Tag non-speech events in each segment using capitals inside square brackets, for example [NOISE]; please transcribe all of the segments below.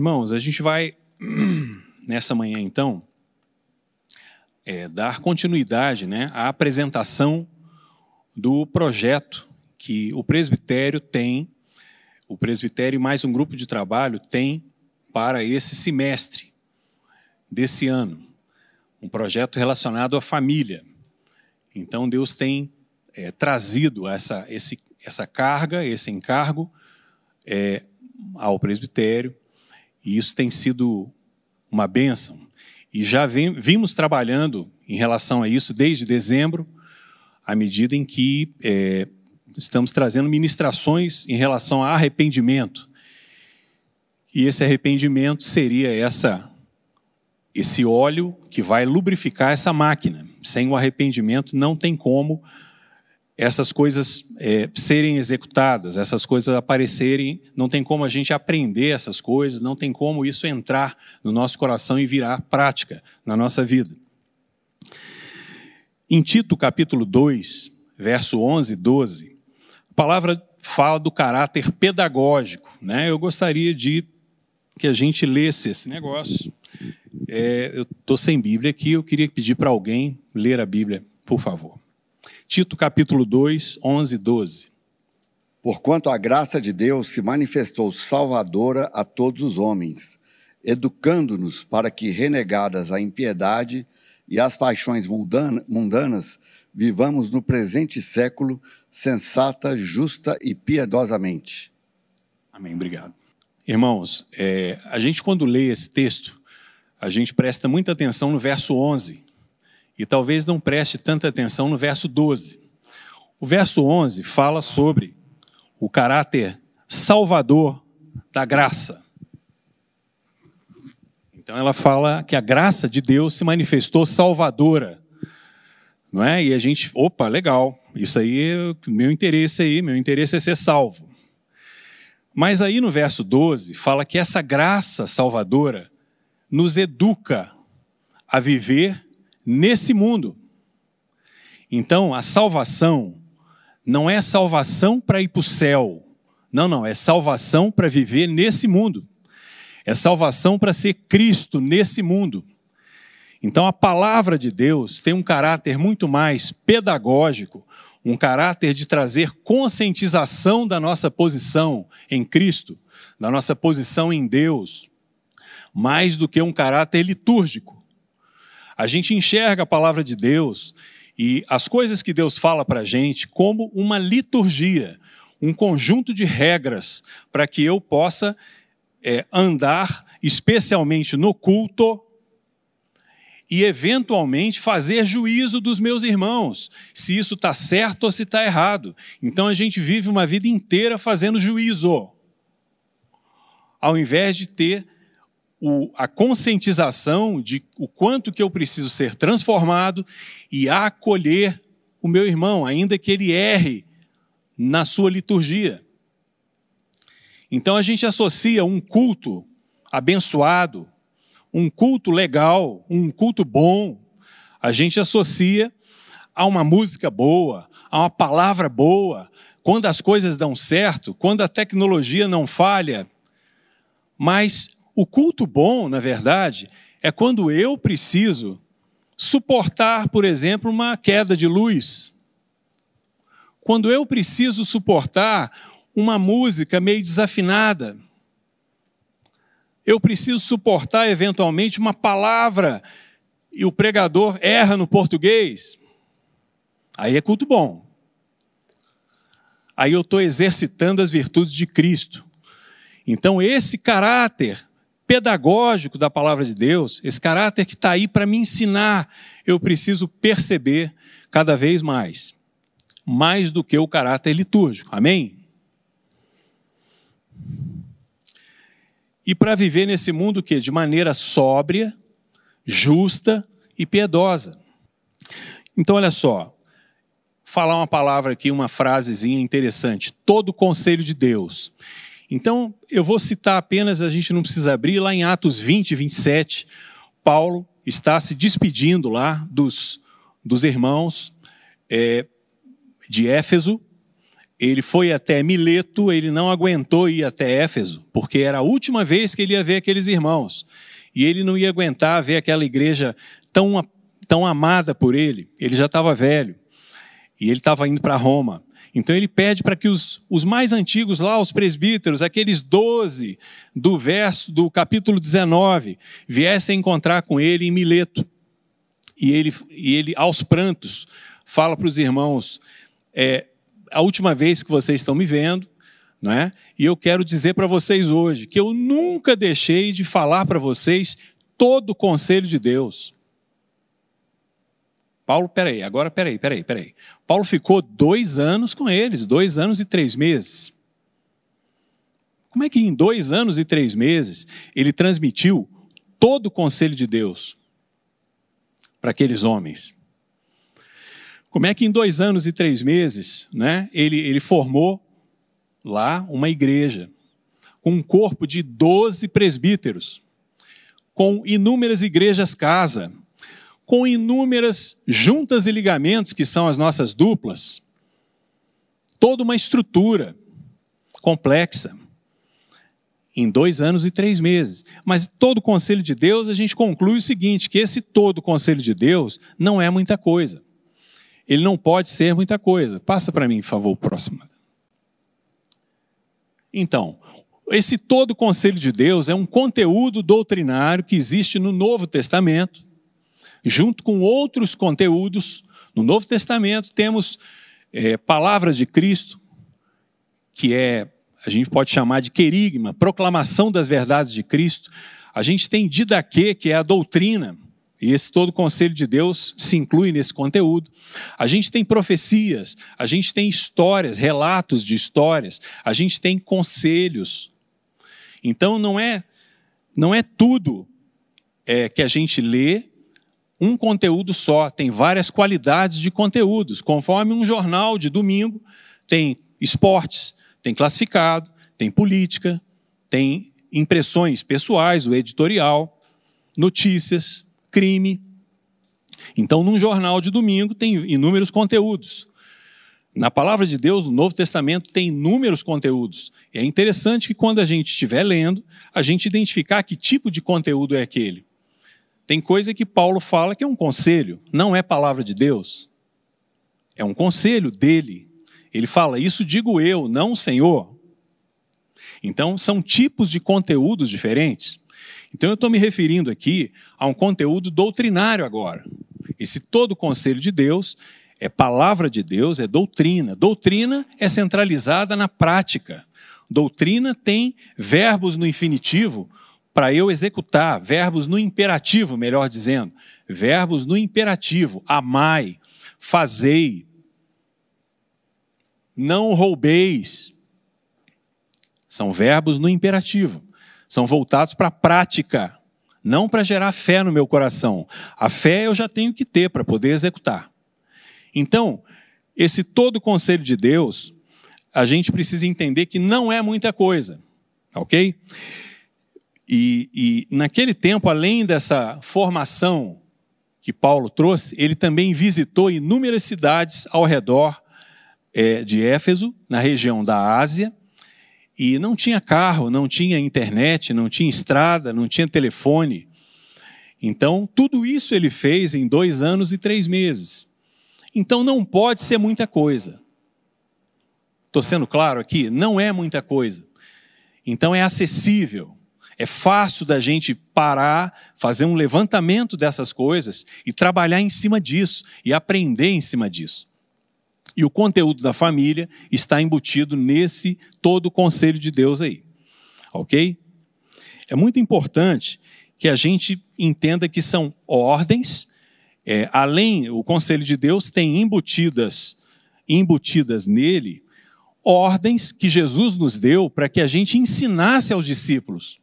Irmãos, a gente vai, [CLEARS THROAT] nessa manhã então, é, dar continuidade né, à apresentação do projeto que o presbitério tem, o presbitério e mais um grupo de trabalho tem para esse semestre desse ano. Um projeto relacionado à família. Então, Deus tem é, trazido essa, esse, essa carga, esse encargo é, ao presbitério, e isso tem sido uma bênção. E já vem, vimos trabalhando em relação a isso desde dezembro, à medida em que é, estamos trazendo ministrações em relação a arrependimento. E esse arrependimento seria essa esse óleo que vai lubrificar essa máquina. Sem o arrependimento não tem como essas coisas é, serem executadas, essas coisas aparecerem, não tem como a gente aprender essas coisas, não tem como isso entrar no nosso coração e virar prática na nossa vida. Em Tito, capítulo 2, verso 11 e 12, a palavra fala do caráter pedagógico. Né? Eu gostaria de que a gente lesse esse negócio. É, eu estou sem Bíblia aqui, eu queria pedir para alguém ler a Bíblia, por favor. Tito capítulo 2, 11 e 12. Porquanto a graça de Deus se manifestou salvadora a todos os homens, educando-nos para que, renegadas a impiedade e as paixões mundanas, vivamos no presente século sensata, justa e piedosamente. Amém. Obrigado. Irmãos, é, a gente quando lê esse texto, a gente presta muita atenção no verso 11 e talvez não preste tanta atenção no verso 12. O verso 11 fala sobre o caráter salvador da graça. Então ela fala que a graça de Deus se manifestou salvadora. Não é? E a gente, opa, legal. Isso aí meu interesse aí, meu interesse é ser salvo. Mas aí no verso 12 fala que essa graça salvadora nos educa a viver nesse mundo. Então, a salvação não é salvação para ir para o céu. Não, não, é salvação para viver nesse mundo. É salvação para ser Cristo nesse mundo. Então a palavra de Deus tem um caráter muito mais pedagógico, um caráter de trazer conscientização da nossa posição em Cristo, da nossa posição em Deus, mais do que um caráter litúrgico. A gente enxerga a palavra de Deus e as coisas que Deus fala para a gente como uma liturgia, um conjunto de regras para que eu possa é, andar, especialmente no culto, e eventualmente fazer juízo dos meus irmãos, se isso está certo ou se está errado. Então a gente vive uma vida inteira fazendo juízo, ao invés de ter o, a conscientização de o quanto que eu preciso ser transformado e acolher o meu irmão, ainda que ele erre na sua liturgia. Então a gente associa um culto abençoado, um culto legal, um culto bom, a gente associa a uma música boa, a uma palavra boa, quando as coisas dão certo, quando a tecnologia não falha. Mas o culto bom, na verdade, é quando eu preciso suportar, por exemplo, uma queda de luz. Quando eu preciso suportar uma música meio desafinada. Eu preciso suportar eventualmente uma palavra e o pregador erra no português. Aí é culto bom. Aí eu estou exercitando as virtudes de Cristo. Então, esse caráter pedagógico da palavra de Deus, esse caráter que está aí para me ensinar, eu preciso perceber cada vez mais. Mais do que o caráter litúrgico. Amém? e para viver nesse mundo que de maneira sóbria, justa e piedosa. Então olha só, falar uma palavra aqui, uma frasezinha interessante. Todo conselho de Deus. Então, eu vou citar apenas, a gente não precisa abrir, lá em Atos 20, 27, Paulo está se despedindo lá dos, dos irmãos é, de Éfeso, ele foi até Mileto, ele não aguentou ir até Éfeso, porque era a última vez que ele ia ver aqueles irmãos. E ele não ia aguentar ver aquela igreja tão, tão amada por ele. Ele já estava velho. E ele estava indo para Roma. Então ele pede para que os, os mais antigos lá, os presbíteros, aqueles doze do verso do capítulo 19, viessem encontrar com ele em Mileto. E ele, e ele aos prantos, fala para os irmãos: é a última vez que vocês estão me vendo, não é? E eu quero dizer para vocês hoje que eu nunca deixei de falar para vocês todo o conselho de Deus. Paulo, peraí, agora peraí, peraí, peraí. Paulo ficou dois anos com eles, dois anos e três meses. Como é que em dois anos e três meses ele transmitiu todo o conselho de Deus para aqueles homens? Como é que em dois anos e três meses né, ele, ele formou lá uma igreja com um corpo de doze presbíteros, com inúmeras igrejas casa, com inúmeras juntas e ligamentos, que são as nossas duplas, toda uma estrutura complexa, em dois anos e três meses. Mas todo o conselho de Deus, a gente conclui o seguinte: que esse todo o conselho de Deus não é muita coisa. Ele não pode ser muita coisa. Passa para mim, por favor, o próximo. Então, esse todo o conselho de Deus é um conteúdo doutrinário que existe no Novo Testamento junto com outros conteúdos. No Novo Testamento temos é, palavras de Cristo, que é, a gente pode chamar de querigma, proclamação das verdades de Cristo. A gente tem didaquê, que é a doutrina, e esse todo o conselho de Deus se inclui nesse conteúdo. A gente tem profecias, a gente tem histórias, relatos de histórias, a gente tem conselhos. Então não é não é tudo é, que a gente lê um conteúdo só, tem várias qualidades de conteúdos. Conforme um jornal de domingo, tem esportes, tem classificado, tem política, tem impressões pessoais, o editorial, notícias, crime. Então, num jornal de domingo tem inúmeros conteúdos. Na palavra de Deus, no Novo Testamento, tem inúmeros conteúdos. E é interessante que quando a gente estiver lendo, a gente identificar que tipo de conteúdo é aquele. Tem coisa que Paulo fala que é um conselho, não é palavra de Deus. É um conselho dele. Ele fala: Isso digo eu, não o Senhor. Então, são tipos de conteúdos diferentes. Então, eu estou me referindo aqui a um conteúdo doutrinário agora. Esse todo conselho de Deus é palavra de Deus, é doutrina. Doutrina é centralizada na prática. Doutrina tem verbos no infinitivo para eu executar, verbos no imperativo, melhor dizendo, verbos no imperativo, amai, fazei, não roubeis. São verbos no imperativo, são voltados para a prática, não para gerar fé no meu coração. A fé eu já tenho que ter para poder executar. Então, esse todo conselho de Deus, a gente precisa entender que não é muita coisa, ok? E, e naquele tempo, além dessa formação que Paulo trouxe, ele também visitou inúmeras cidades ao redor é, de Éfeso, na região da Ásia, e não tinha carro, não tinha internet, não tinha estrada, não tinha telefone. Então, tudo isso ele fez em dois anos e três meses. Então, não pode ser muita coisa. Estou sendo claro aqui? Não é muita coisa. Então, é acessível. É fácil da gente parar, fazer um levantamento dessas coisas e trabalhar em cima disso e aprender em cima disso. E o conteúdo da família está embutido nesse todo o conselho de Deus aí. Ok? É muito importante que a gente entenda que são ordens, é, além, o conselho de Deus tem embutidas, embutidas nele, ordens que Jesus nos deu para que a gente ensinasse aos discípulos.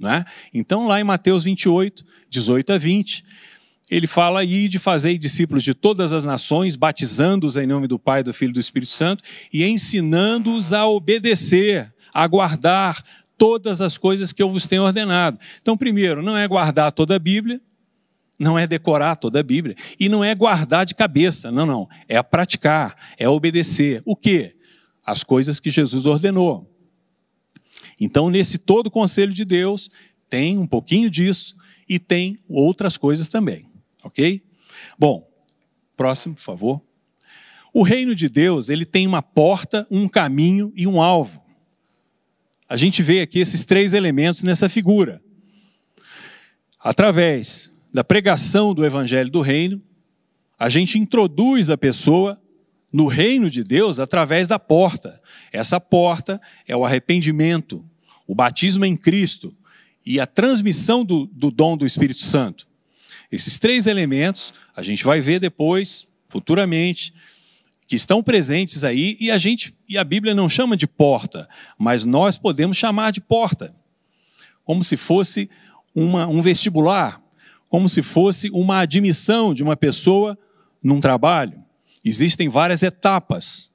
Né? Então, lá em Mateus 28, 18 a 20, ele fala aí de fazer discípulos de todas as nações, batizando-os em nome do Pai, do Filho e do Espírito Santo e ensinando-os a obedecer, a guardar todas as coisas que eu vos tenho ordenado. Então, primeiro, não é guardar toda a Bíblia, não é decorar toda a Bíblia e não é guardar de cabeça, não, não, é praticar, é obedecer. O quê? as coisas que Jesus ordenou. Então, nesse todo o conselho de Deus, tem um pouquinho disso e tem outras coisas também, ok? Bom, próximo, por favor. O reino de Deus, ele tem uma porta, um caminho e um alvo. A gente vê aqui esses três elementos nessa figura. Através da pregação do evangelho do reino, a gente introduz a pessoa no reino de Deus através da porta. Essa porta é o arrependimento, o batismo em Cristo e a transmissão do, do dom do Espírito Santo. Esses três elementos a gente vai ver depois, futuramente, que estão presentes aí e a gente e a Bíblia não chama de porta, mas nós podemos chamar de porta, como se fosse uma, um vestibular, como se fosse uma admissão de uma pessoa num trabalho. Existem várias etapas.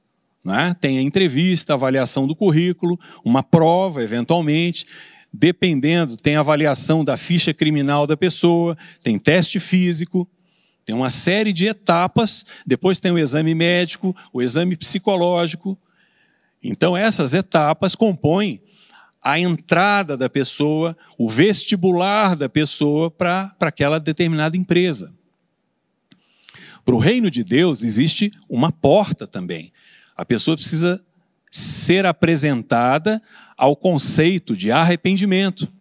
Né? Tem a entrevista, a avaliação do currículo, uma prova, eventualmente. Dependendo, tem avaliação da ficha criminal da pessoa, tem teste físico, tem uma série de etapas, depois tem o exame médico, o exame psicológico. Então, essas etapas compõem a entrada da pessoa, o vestibular da pessoa para aquela determinada empresa. Para o reino de Deus existe uma porta também. A pessoa precisa ser apresentada ao conceito de arrependimento.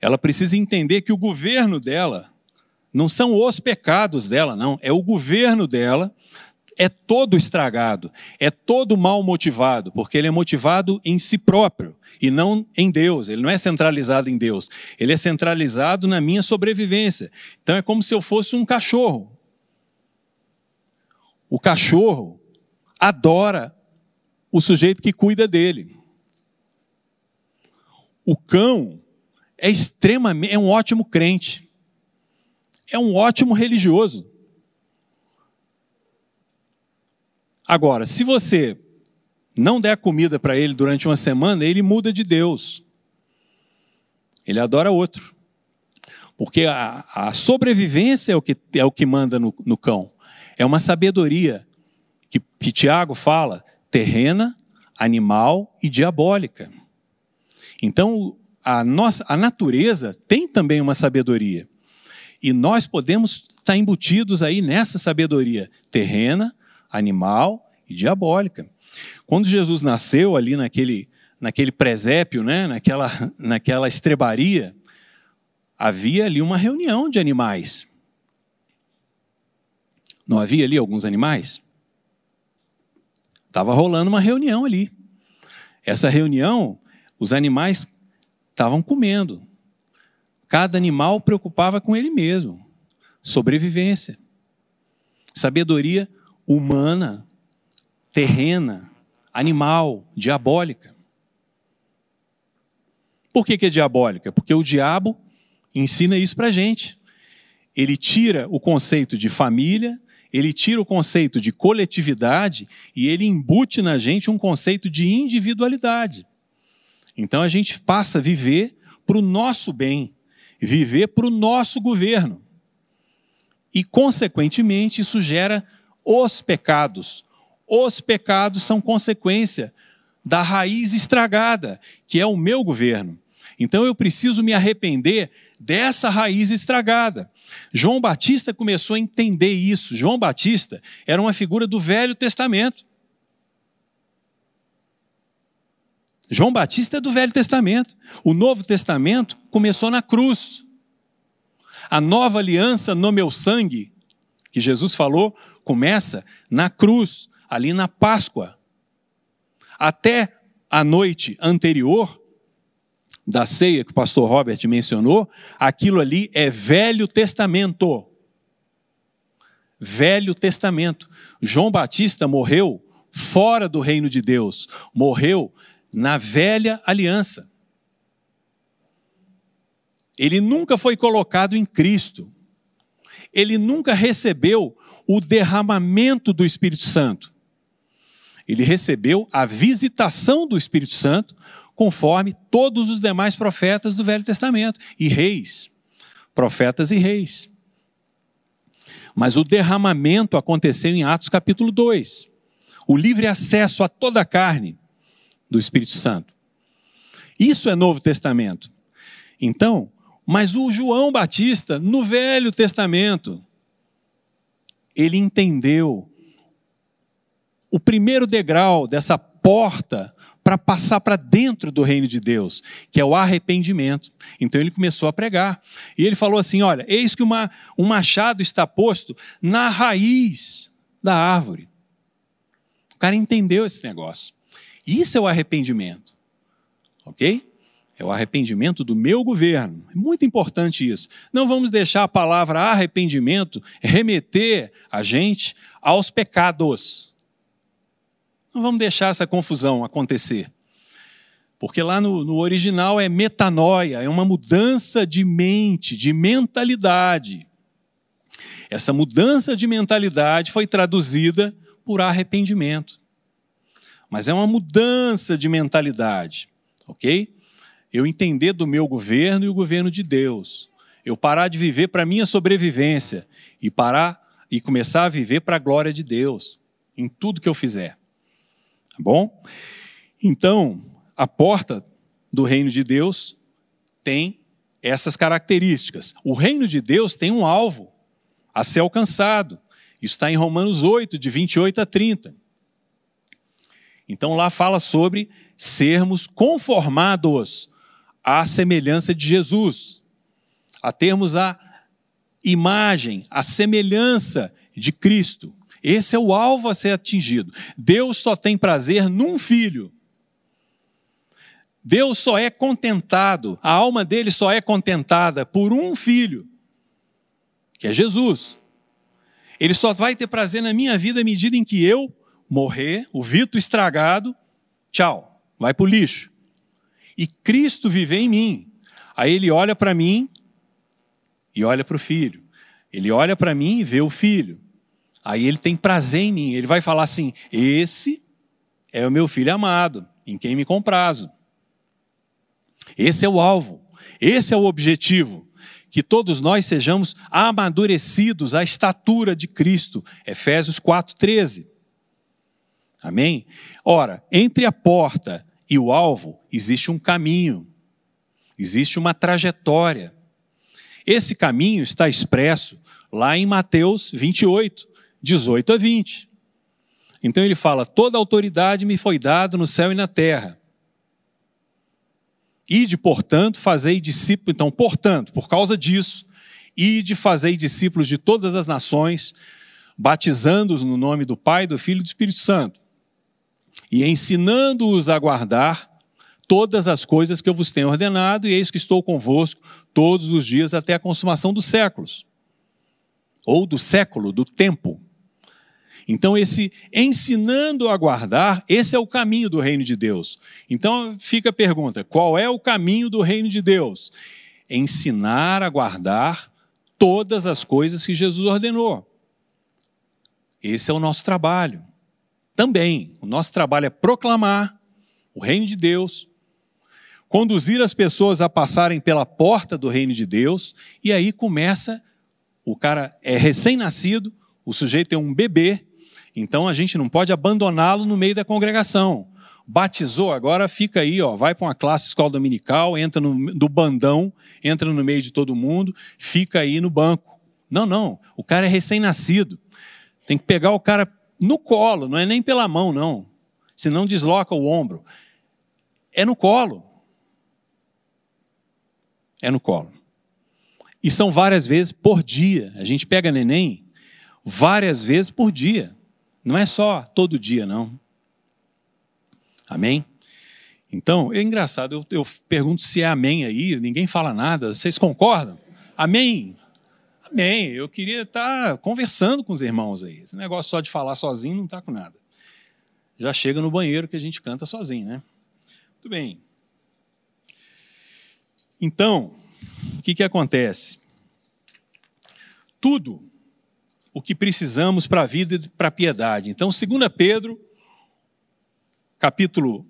Ela precisa entender que o governo dela não são os pecados dela, não. É o governo dela, é todo estragado, é todo mal motivado, porque ele é motivado em si próprio e não em Deus. Ele não é centralizado em Deus. Ele é centralizado na minha sobrevivência. Então é como se eu fosse um cachorro. O cachorro adora o sujeito que cuida dele. O cão é extremamente, é um ótimo crente é um ótimo religioso. Agora, se você não der comida para ele durante uma semana, ele muda de Deus. Ele adora outro. Porque a, a sobrevivência é o que, é o que manda no, no cão. É uma sabedoria que, que Tiago fala, terrena, animal e diabólica. Então, a, nossa, a natureza tem também uma sabedoria. E nós podemos estar embutidos aí nessa sabedoria terrena, animal e diabólica. Quando Jesus nasceu ali naquele, naquele presépio, né, naquela, naquela estrebaria, havia ali uma reunião de animais. Não havia ali alguns animais? Estava rolando uma reunião ali. Essa reunião, os animais estavam comendo, Cada animal preocupava com ele mesmo. Sobrevivência. Sabedoria humana, terrena, animal, diabólica. Por que, que é diabólica? Porque o diabo ensina isso para gente. Ele tira o conceito de família, ele tira o conceito de coletividade e ele embute na gente um conceito de individualidade. Então a gente passa a viver para o nosso bem, viver para o nosso governo. E, consequentemente, isso gera os pecados. Os pecados são consequência da raiz estragada, que é o meu governo. Então eu preciso me arrepender dessa raiz estragada. João Batista começou a entender isso. João Batista era uma figura do Velho Testamento. João Batista é do Velho Testamento. O Novo Testamento começou na cruz. A nova aliança no meu sangue, que Jesus falou, começa na cruz, ali na Páscoa. Até a noite anterior da ceia que o pastor Robert mencionou, aquilo ali é Velho Testamento. Velho Testamento. João Batista morreu fora do reino de Deus, morreu na velha aliança. Ele nunca foi colocado em Cristo. Ele nunca recebeu o derramamento do Espírito Santo. Ele recebeu a visitação do Espírito Santo, conforme todos os demais profetas do Velho Testamento e reis, profetas e reis. Mas o derramamento aconteceu em Atos capítulo 2, o livre acesso a toda a carne do Espírito Santo. Isso é Novo Testamento. Então, mas o João Batista, no Velho Testamento, ele entendeu o primeiro degrau dessa porta para passar para dentro do reino de Deus, que é o arrependimento. Então ele começou a pregar. E ele falou assim: Olha, eis que uma, um machado está posto na raiz da árvore. O cara entendeu esse negócio. Isso é o arrependimento. Ok? É o arrependimento do meu governo. É muito importante isso. Não vamos deixar a palavra arrependimento remeter a gente aos pecados. Não vamos deixar essa confusão acontecer. Porque lá no, no original é metanoia, é uma mudança de mente, de mentalidade. Essa mudança de mentalidade foi traduzida por arrependimento. Mas é uma mudança de mentalidade, ok? eu entender do meu governo e o governo de Deus. Eu parar de viver para minha sobrevivência e parar e começar a viver para a glória de Deus em tudo que eu fizer. Tá bom? Então, a porta do reino de Deus tem essas características. O reino de Deus tem um alvo a ser alcançado. Isso está em Romanos 8, de 28 a 30. Então lá fala sobre sermos conformados à semelhança de Jesus, a termos a imagem, a semelhança de Cristo. Esse é o alvo a ser atingido. Deus só tem prazer num filho. Deus só é contentado, a alma dele só é contentada por um filho, que é Jesus. Ele só vai ter prazer na minha vida à medida em que eu morrer, o Vito estragado, tchau, vai para o lixo e Cristo viver em mim. Aí ele olha para mim e olha para o filho. Ele olha para mim e vê o filho. Aí ele tem prazer em mim. Ele vai falar assim: Esse é o meu filho amado, em quem me comprazo. Esse é o alvo, esse é o objetivo. Que todos nós sejamos amadurecidos à estatura de Cristo. Efésios 4,13. Amém? Ora, entre a porta e o alvo, existe um caminho, existe uma trajetória. Esse caminho está expresso lá em Mateus 28, 18 a 20. Então ele fala: Toda autoridade me foi dada no céu e na terra. Ide, portanto, fazei discípulos. Então, portanto, por causa disso, ide, fazei discípulos de todas as nações, batizando-os no nome do Pai, do Filho e do Espírito Santo e ensinando-os a guardar todas as coisas que eu vos tenho ordenado, e eis que estou convosco todos os dias até a consumação dos séculos. Ou do século, do tempo. Então, esse ensinando a guardar, esse é o caminho do reino de Deus. Então, fica a pergunta: qual é o caminho do reino de Deus? Ensinar a guardar todas as coisas que Jesus ordenou. Esse é o nosso trabalho também. O nosso trabalho é proclamar o reino de Deus, conduzir as pessoas a passarem pela porta do reino de Deus, e aí começa, o cara é recém-nascido, o sujeito é um bebê, então a gente não pode abandoná-lo no meio da congregação. Batizou, agora fica aí, ó, vai para uma classe escola dominical, entra no do bandão, entra no meio de todo mundo, fica aí no banco. Não, não, o cara é recém-nascido. Tem que pegar o cara no colo, não é nem pela mão, não. Senão desloca o ombro. É no colo. É no colo. E são várias vezes por dia. A gente pega neném várias vezes por dia. Não é só todo dia, não. Amém? Então, é engraçado, eu, eu pergunto se é amém aí, ninguém fala nada. Vocês concordam? Amém? Amém. Eu queria estar conversando com os irmãos aí. Esse negócio só de falar sozinho não está com nada. Já chega no banheiro que a gente canta sozinho, né? Muito bem. Então, o que, que acontece? Tudo o que precisamos para a vida e para a piedade. Então, 2 Pedro, capítulo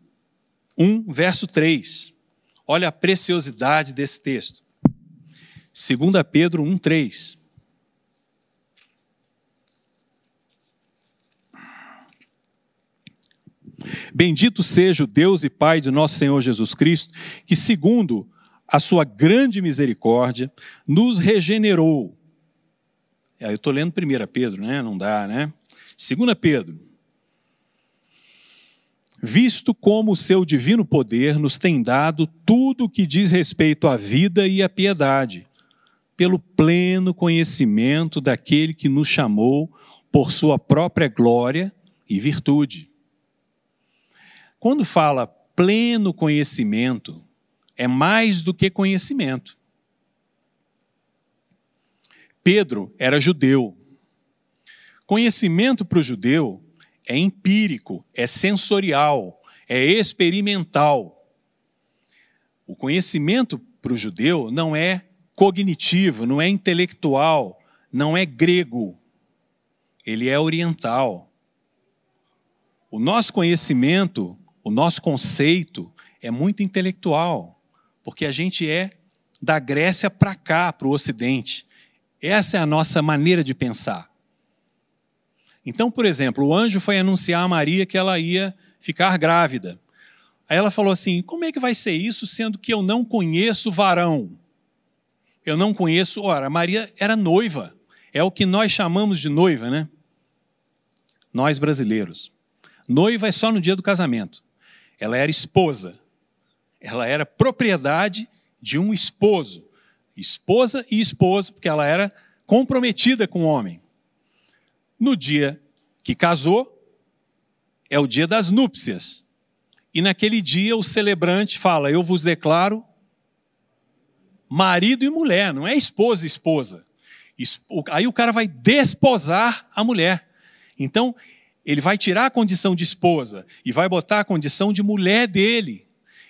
1, verso 3. Olha a preciosidade desse texto. 2 Pedro 1,3. Bendito seja o Deus e Pai de nosso Senhor Jesus Cristo, que, segundo a sua grande misericórdia, nos regenerou. Eu estou lendo 1 Pedro, né? Não dá, né? 2 Pedro. Visto como o seu divino poder nos tem dado tudo o que diz respeito à vida e à piedade, pelo pleno conhecimento daquele que nos chamou por sua própria glória e virtude. Quando fala pleno conhecimento, é mais do que conhecimento. Pedro era judeu. Conhecimento para o judeu é empírico, é sensorial, é experimental. O conhecimento para o judeu não é cognitivo, não é intelectual, não é grego. Ele é oriental. O nosso conhecimento, o nosso conceito é muito intelectual, porque a gente é da Grécia para cá, para o Ocidente. Essa é a nossa maneira de pensar. Então, por exemplo, o anjo foi anunciar a Maria que ela ia ficar grávida. Aí ela falou assim: como é que vai ser isso, sendo que eu não conheço varão? Eu não conheço. Ora, Maria era noiva. É o que nós chamamos de noiva, né? Nós brasileiros. Noiva é só no dia do casamento. Ela era esposa. Ela era propriedade de um esposo. Esposa e esposo, porque ela era comprometida com o homem. No dia que casou, é o dia das núpcias. E naquele dia o celebrante fala: Eu vos declaro marido e mulher, não é esposa e esposa. Aí o cara vai desposar a mulher. Então, ele vai tirar a condição de esposa e vai botar a condição de mulher dele.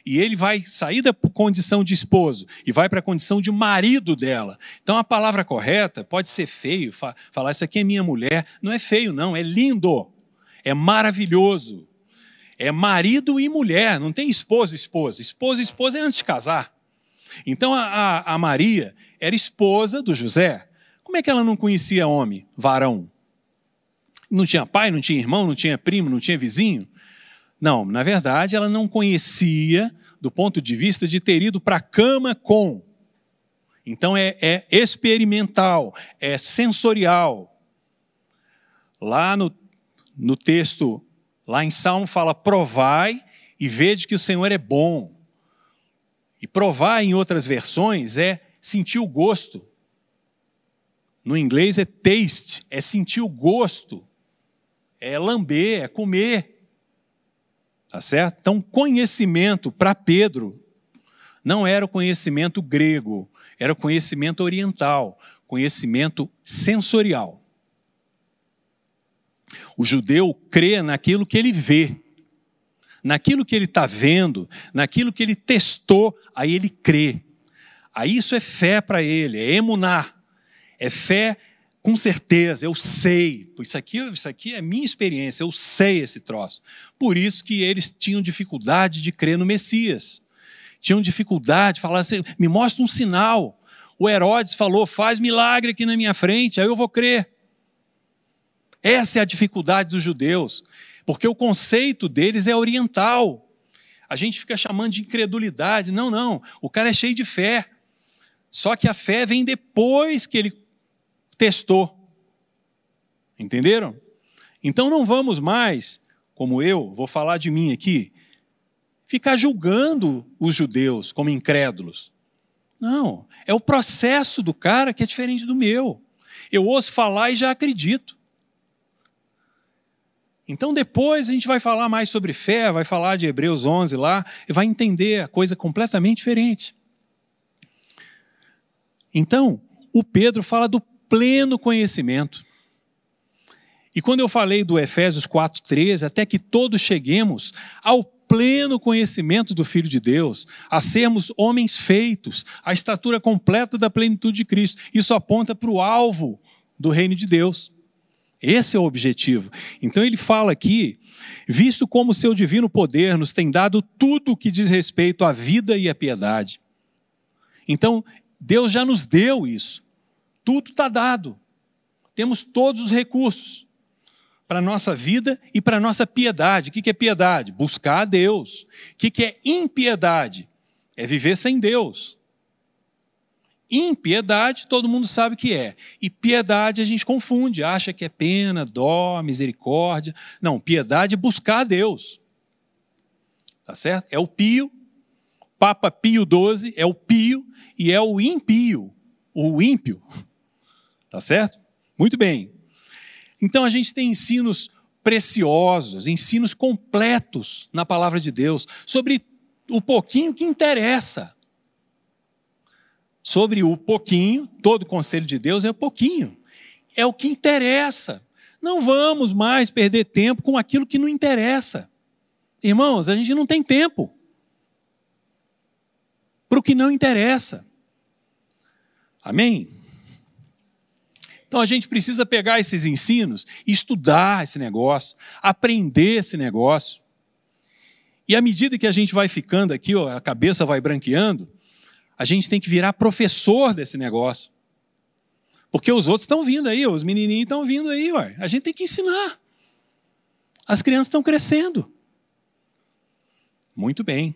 E ele vai sair da condição de esposo e vai para a condição de marido dela. Então a palavra correta pode ser feio, falar isso aqui é minha mulher. Não é feio, não, é lindo, é maravilhoso. É marido e mulher, não tem esposa e esposa. Esposa e esposa é antes de casar. Então a, a, a Maria era esposa do José. Como é que ela não conhecia homem, varão? Não tinha pai, não tinha irmão, não tinha primo, não tinha vizinho? Não, na verdade, ela não conhecia do ponto de vista de ter ido para a cama com. Então é, é, experimental, é sensorial. Lá no, no texto, lá em Salmo, fala: provai e vede que o Senhor é bom. E provar, em outras versões, é sentir o gosto. No inglês é taste, é sentir o gosto é lamber, é comer. Tá certo? Então, conhecimento para Pedro não era o conhecimento grego, era o conhecimento oriental, conhecimento sensorial. O judeu crê naquilo que ele vê, naquilo que ele está vendo, naquilo que ele testou, aí ele crê. Aí isso é fé para ele, é emunar, é fé com certeza, eu sei, isso aqui, isso aqui é minha experiência, eu sei esse troço. Por isso que eles tinham dificuldade de crer no Messias. Tinham dificuldade de falar assim, me mostra um sinal. O Herodes falou, faz milagre aqui na minha frente, aí eu vou crer. Essa é a dificuldade dos judeus, porque o conceito deles é oriental. A gente fica chamando de incredulidade. Não, não, o cara é cheio de fé. Só que a fé vem depois que ele testou. Entenderam? Então não vamos mais, como eu, vou falar de mim aqui, ficar julgando os judeus como incrédulos. Não, é o processo do cara que é diferente do meu. Eu ouço falar e já acredito. Então depois a gente vai falar mais sobre fé, vai falar de Hebreus 11 lá, e vai entender a coisa completamente diferente. Então, o Pedro fala do pleno conhecimento. E quando eu falei do Efésios 4:13, até que todos cheguemos ao pleno conhecimento do Filho de Deus, a sermos homens feitos, a estatura completa da plenitude de Cristo. Isso aponta para o alvo do reino de Deus. Esse é o objetivo. Então ele fala aqui, visto como seu divino poder nos tem dado tudo o que diz respeito à vida e à piedade. Então, Deus já nos deu isso. Tudo está dado. Temos todos os recursos. para a nossa vida e para a nossa piedade. O que é piedade? Buscar a Deus. O que é impiedade? É viver sem Deus. Impiedade, todo mundo sabe o que é. E piedade a gente confunde, acha que é pena, dó, misericórdia. Não, piedade é buscar a Deus. Tá certo? É o pio. Papa Pio XII é o pio e é o impio, o ímpio. Tá certo? Muito bem. Então a gente tem ensinos preciosos, ensinos completos na palavra de Deus sobre o pouquinho que interessa. Sobre o pouquinho, todo o conselho de Deus é pouquinho. É o que interessa. Não vamos mais perder tempo com aquilo que não interessa. Irmãos, a gente não tem tempo para o que não interessa. Amém? Então a gente precisa pegar esses ensinos, estudar esse negócio, aprender esse negócio. E à medida que a gente vai ficando aqui, ó, a cabeça vai branqueando, a gente tem que virar professor desse negócio. Porque os outros estão vindo aí, os menininhos estão vindo aí, ué. a gente tem que ensinar. As crianças estão crescendo. Muito bem.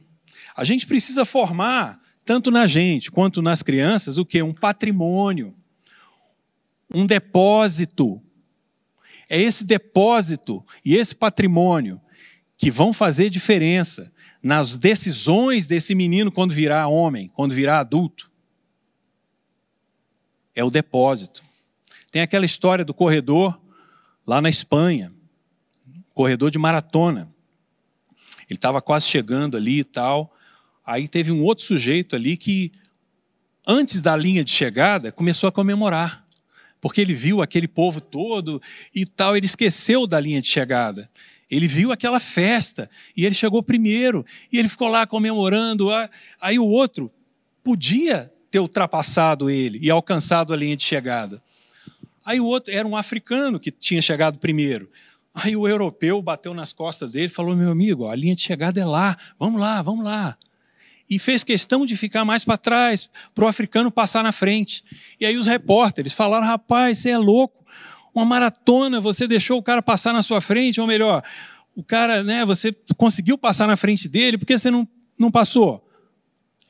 A gente precisa formar, tanto na gente quanto nas crianças, o que? Um patrimônio um depósito. É esse depósito e esse patrimônio que vão fazer diferença nas decisões desse menino quando virar homem, quando virar adulto. É o depósito. Tem aquela história do corredor lá na Espanha, corredor de maratona. Ele estava quase chegando ali e tal. Aí teve um outro sujeito ali que, antes da linha de chegada, começou a comemorar porque ele viu aquele povo todo e tal, ele esqueceu da linha de chegada. Ele viu aquela festa e ele chegou primeiro e ele ficou lá comemorando. Aí o outro podia ter ultrapassado ele e alcançado a linha de chegada. Aí o outro era um africano que tinha chegado primeiro. Aí o europeu bateu nas costas dele e falou: Meu amigo, a linha de chegada é lá, vamos lá, vamos lá e fez questão de ficar mais para trás, para o africano passar na frente. E aí os repórteres falaram: rapaz, você é louco, uma maratona, você deixou o cara passar na sua frente, ou melhor, o cara, né, você conseguiu passar na frente dele, por que você não, não passou?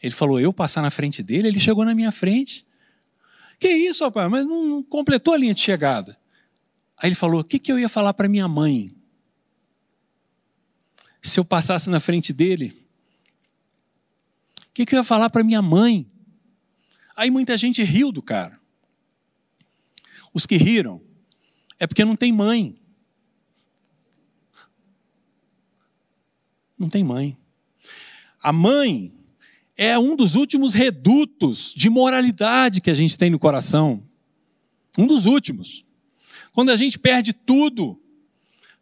Ele falou: eu passar na frente dele, ele chegou na minha frente. Que isso, rapaz, mas não, não completou a linha de chegada. Aí ele falou: o que, que eu ia falar para minha mãe? Se eu passasse na frente dele, que, que eu ia falar para minha mãe? Aí muita gente riu do cara. Os que riram é porque não tem mãe. Não tem mãe. A mãe é um dos últimos redutos de moralidade que a gente tem no coração. Um dos últimos. Quando a gente perde tudo,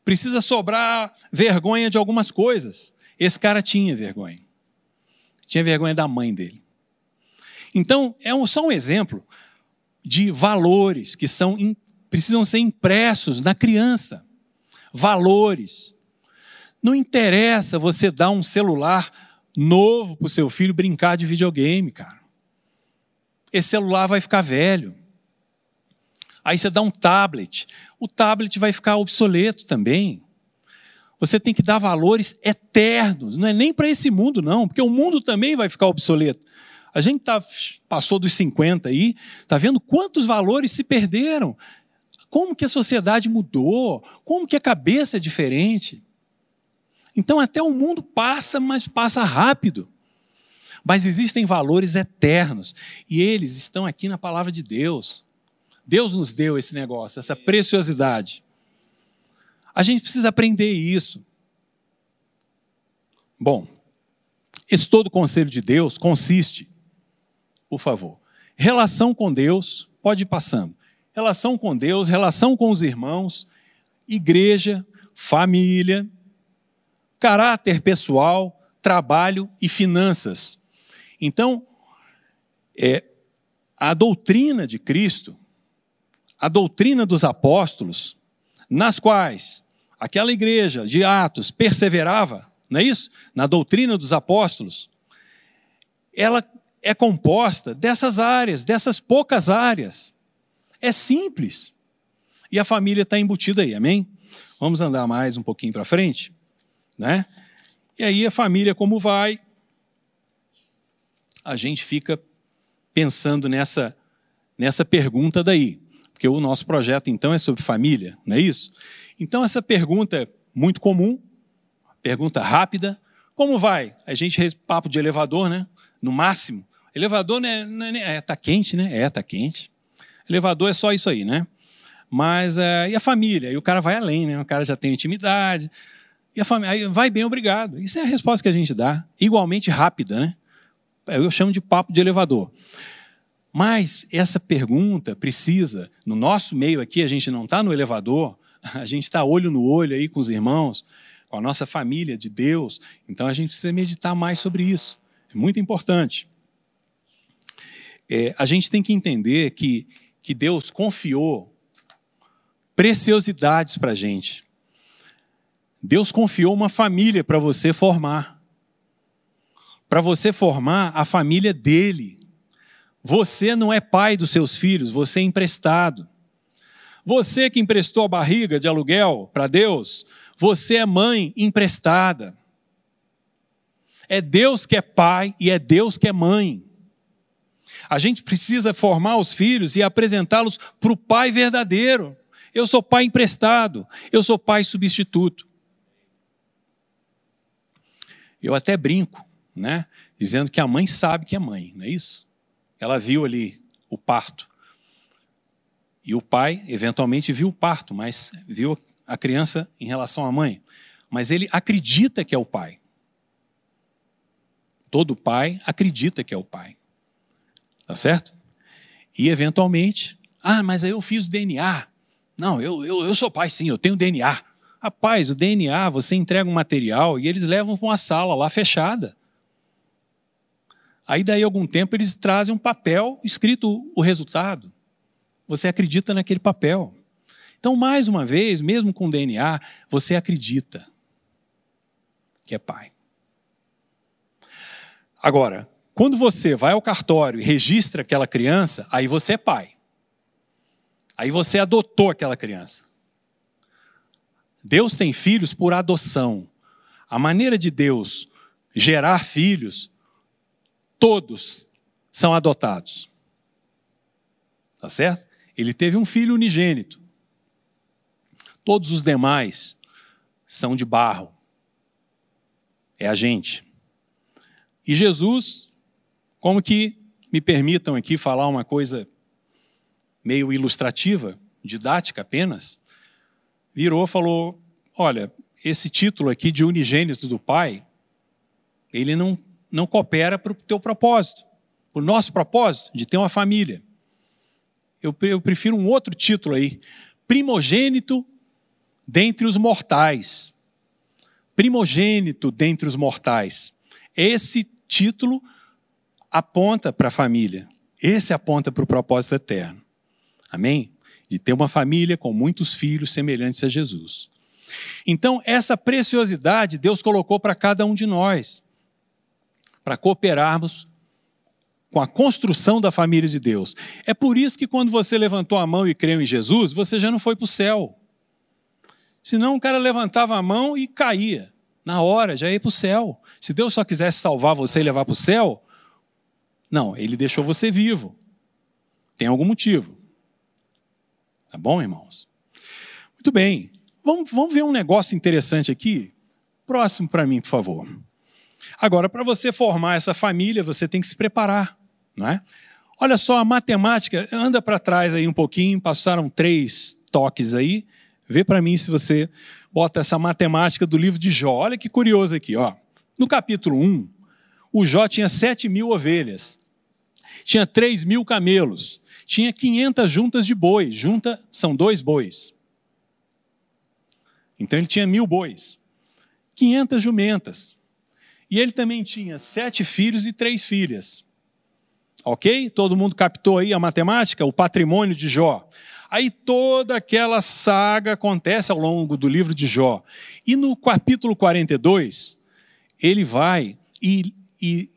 precisa sobrar vergonha de algumas coisas. Esse cara tinha vergonha tinha vergonha da mãe dele. Então, é um, só um exemplo de valores que são, precisam ser impressos na criança. Valores. Não interessa você dar um celular novo para o seu filho brincar de videogame, cara. Esse celular vai ficar velho. Aí você dá um tablet. O tablet vai ficar obsoleto também. Você tem que dar valores eternos, não é nem para esse mundo, não, porque o mundo também vai ficar obsoleto. A gente tá, passou dos 50 aí, está vendo quantos valores se perderam, como que a sociedade mudou, como que a cabeça é diferente. Então, até o mundo passa, mas passa rápido. Mas existem valores eternos, e eles estão aqui na palavra de Deus. Deus nos deu esse negócio, essa preciosidade. A gente precisa aprender isso. Bom, esse todo conselho de Deus consiste, por favor, relação com Deus, pode ir passando. Relação com Deus, relação com os irmãos, igreja, família, caráter pessoal, trabalho e finanças. Então, é, a doutrina de Cristo, a doutrina dos apóstolos, nas quais aquela igreja de Atos perseverava, não é isso? Na doutrina dos apóstolos, ela é composta dessas áreas, dessas poucas áreas. É simples. E a família está embutida aí, amém? Vamos andar mais um pouquinho para frente, né? E aí a família como vai? A gente fica pensando nessa nessa pergunta daí, porque o nosso projeto então é sobre família, não é isso? Então essa pergunta é muito comum, pergunta rápida, como vai? A gente papo de elevador, né? No máximo, elevador né, é, tá quente, né? É, tá quente. Elevador é só isso aí, né? Mas é, e a família? E o cara vai além, né? O cara já tem intimidade. E a família, aí vai bem, obrigado. Isso é a resposta que a gente dá, igualmente rápida, né? Eu chamo de papo de elevador. Mas essa pergunta precisa, no nosso meio aqui, a gente não está no elevador, [LAUGHS] a gente está olho no olho aí com os irmãos, com a nossa família de Deus, então a gente precisa meditar mais sobre isso. É muito importante. É, a gente tem que entender que, que Deus confiou preciosidades para a gente. Deus confiou uma família para você formar. Para você formar a família dele. Você não é pai dos seus filhos, você é emprestado. Você que emprestou a barriga de aluguel para Deus, você é mãe emprestada. É Deus que é pai e é Deus que é mãe. A gente precisa formar os filhos e apresentá-los para o pai verdadeiro. Eu sou pai emprestado, eu sou pai substituto. Eu até brinco, né? Dizendo que a mãe sabe que é mãe, não é isso? Ela viu ali o parto. E o pai, eventualmente, viu o parto, mas viu a criança em relação à mãe. Mas ele acredita que é o pai. Todo pai acredita que é o pai. Tá certo? E, eventualmente, ah, mas aí eu fiz o DNA. Não, eu, eu, eu sou pai sim, eu tenho DNA. Rapaz, o DNA, você entrega um material e eles levam para uma sala lá fechada. Aí, daí, algum tempo, eles trazem um papel escrito o resultado. Você acredita naquele papel. Então, mais uma vez, mesmo com DNA, você acredita que é pai. Agora, quando você vai ao cartório e registra aquela criança, aí você é pai. Aí você adotou aquela criança. Deus tem filhos por adoção. A maneira de Deus gerar filhos, todos são adotados. Tá certo? Ele teve um filho unigênito. Todos os demais são de barro. É a gente. E Jesus, como que me permitam aqui falar uma coisa meio ilustrativa, didática apenas, virou e falou: Olha, esse título aqui de unigênito do Pai, ele não, não coopera para o teu propósito, para o nosso propósito de ter uma família. Eu, eu prefiro um outro título aí: primogênito dentre os mortais. Primogênito dentre os mortais. Esse título aponta para a família. Esse aponta para o propósito eterno. Amém? De ter uma família com muitos filhos semelhantes a Jesus. Então, essa preciosidade Deus colocou para cada um de nós, para cooperarmos com a construção da família de Deus. É por isso que quando você levantou a mão e creu em Jesus, você já não foi para o céu. Senão o cara levantava a mão e caía. Na hora, já ia para o céu. Se Deus só quisesse salvar você e levar para o céu, não, ele deixou você vivo. Tem algum motivo. Tá bom, irmãos? Muito bem. Vamos, vamos ver um negócio interessante aqui? Próximo para mim, por favor. Agora, para você formar essa família, você tem que se preparar, não é? Olha só, a matemática, anda para trás aí um pouquinho, passaram três toques aí. Vê para mim se você bota essa matemática do livro de Jó. Olha que curioso aqui, ó. No capítulo 1, o Jó tinha 7 mil ovelhas, tinha 3 mil camelos, tinha 500 juntas de bois. Junta são dois bois. Então ele tinha mil bois, 500 jumentas. E ele também tinha sete filhos e três filhas. Ok? Todo mundo captou aí a matemática, o patrimônio de Jó. Aí toda aquela saga acontece ao longo do livro de Jó. E no capítulo 42, ele vai e, e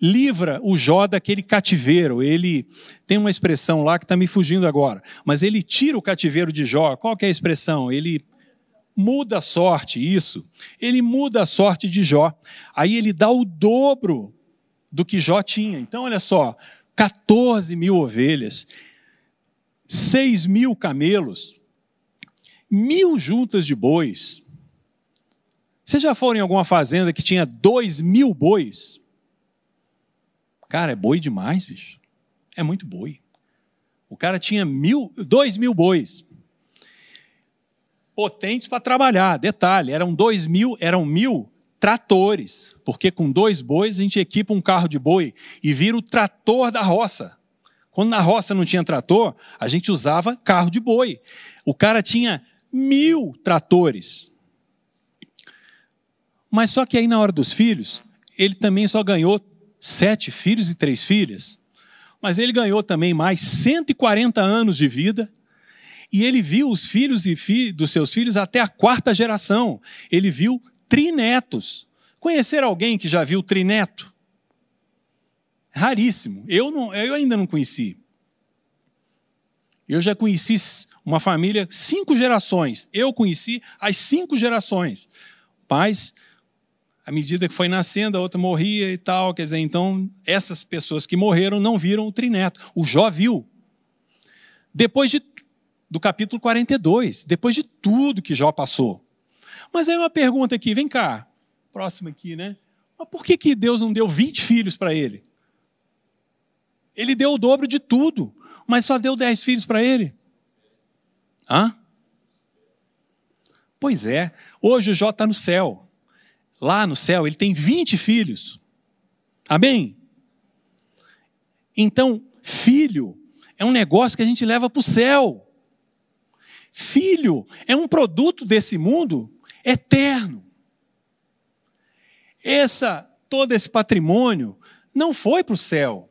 livra o Jó daquele cativeiro. Ele tem uma expressão lá que está me fugindo agora, mas ele tira o cativeiro de Jó. Qual é a expressão? Ele muda a sorte, isso. Ele muda a sorte de Jó. Aí ele dá o dobro do que Jó tinha. Então, olha só: 14 mil ovelhas, 6 mil camelos, mil juntas de bois. Vocês já foram em alguma fazenda que tinha 2 mil bois? Cara, é boi demais, bicho. É muito boi. O cara tinha mil, dois mil bois. Potentes para trabalhar. Detalhe, eram dois mil, eram mil tratores. Porque com dois bois a gente equipa um carro de boi e vira o trator da roça. Quando na roça não tinha trator, a gente usava carro de boi. O cara tinha mil tratores. Mas só que aí na hora dos filhos, ele também só ganhou sete filhos e três filhas mas ele ganhou também mais 140 anos de vida. E ele viu os filhos e fi dos seus filhos até a quarta geração. Ele viu trinetos. Conhecer alguém que já viu trineto? Raríssimo. Eu, não, eu ainda não conheci. Eu já conheci uma família, cinco gerações. Eu conheci as cinco gerações. Pais à medida que foi nascendo, a outra morria e tal. Quer dizer, então, essas pessoas que morreram não viram o trineto. O Jó viu. Depois de, do capítulo 42, depois de tudo que Jó passou. Mas aí uma pergunta aqui, vem cá, próximo aqui, né? Mas por que, que Deus não deu 20 filhos para ele? Ele deu o dobro de tudo, mas só deu 10 filhos para ele. Hã? Pois é, hoje o Jó está no céu lá no céu, ele tem 20 filhos. Amém? Então, filho é um negócio que a gente leva para o céu. Filho é um produto desse mundo eterno. Essa, todo esse patrimônio não foi para o céu.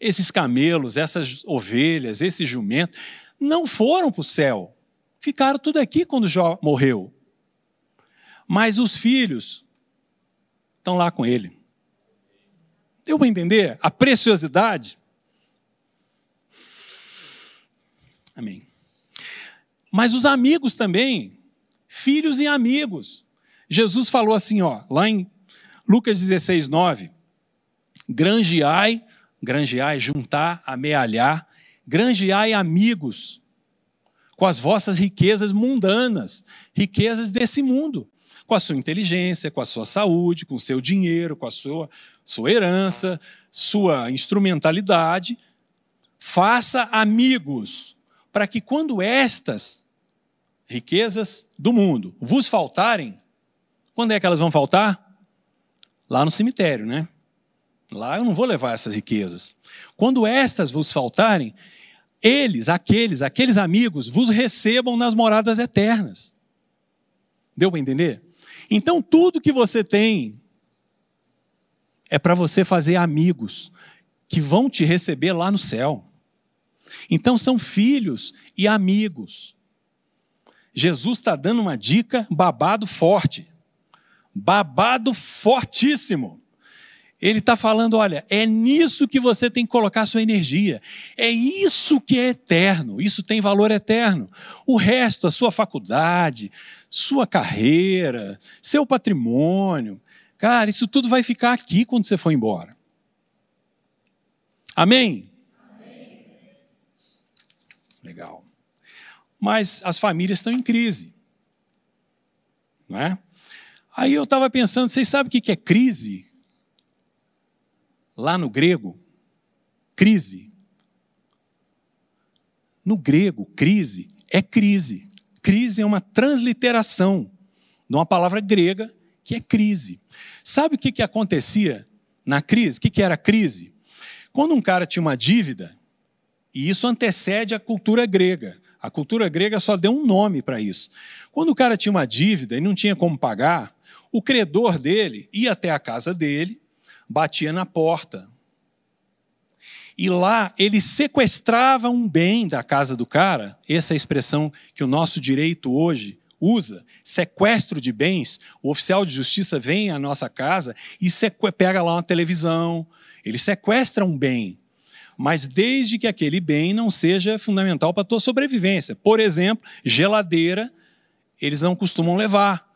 Esses camelos, essas ovelhas, esses jumentos, não foram para o céu. Ficaram tudo aqui quando Jó morreu. Mas os filhos estão lá com ele. Deu para entender a preciosidade? Amém. Mas os amigos também, filhos e amigos. Jesus falou assim, ó, lá em Lucas 16, 9: granjeai, granjeai, juntar, amealhar, granjeai amigos com as vossas riquezas mundanas, riquezas desse mundo com a sua inteligência, com a sua saúde, com o seu dinheiro, com a sua, sua herança, sua instrumentalidade. Faça amigos, para que quando estas riquezas do mundo vos faltarem, quando é que elas vão faltar? Lá no cemitério, né? Lá eu não vou levar essas riquezas. Quando estas vos faltarem, eles, aqueles, aqueles amigos, vos recebam nas moradas eternas. Deu para entender? Então, tudo que você tem é para você fazer amigos que vão te receber lá no céu. Então, são filhos e amigos. Jesus está dando uma dica babado forte. Babado fortíssimo. Ele está falando: olha, é nisso que você tem que colocar sua energia. É isso que é eterno, isso tem valor eterno. O resto, a sua faculdade, sua carreira, seu patrimônio. Cara, isso tudo vai ficar aqui quando você for embora. Amém? Legal. Mas as famílias estão em crise. Não é? Aí eu estava pensando, vocês sabem o que é crise? Lá no grego, crise. No grego, crise é crise. Crise é uma transliteração de uma palavra grega que é crise. Sabe o que, que acontecia na crise? O que, que era crise? Quando um cara tinha uma dívida, e isso antecede a cultura grega. A cultura grega só deu um nome para isso. Quando o cara tinha uma dívida e não tinha como pagar, o credor dele ia até a casa dele, batia na porta, e lá ele sequestrava um bem da casa do cara, essa é a expressão que o nosso direito hoje usa, sequestro de bens. O oficial de justiça vem à nossa casa e pega lá uma televisão, ele sequestra um bem, mas desde que aquele bem não seja fundamental para a tua sobrevivência. Por exemplo, geladeira, eles não costumam levar,